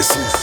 is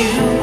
You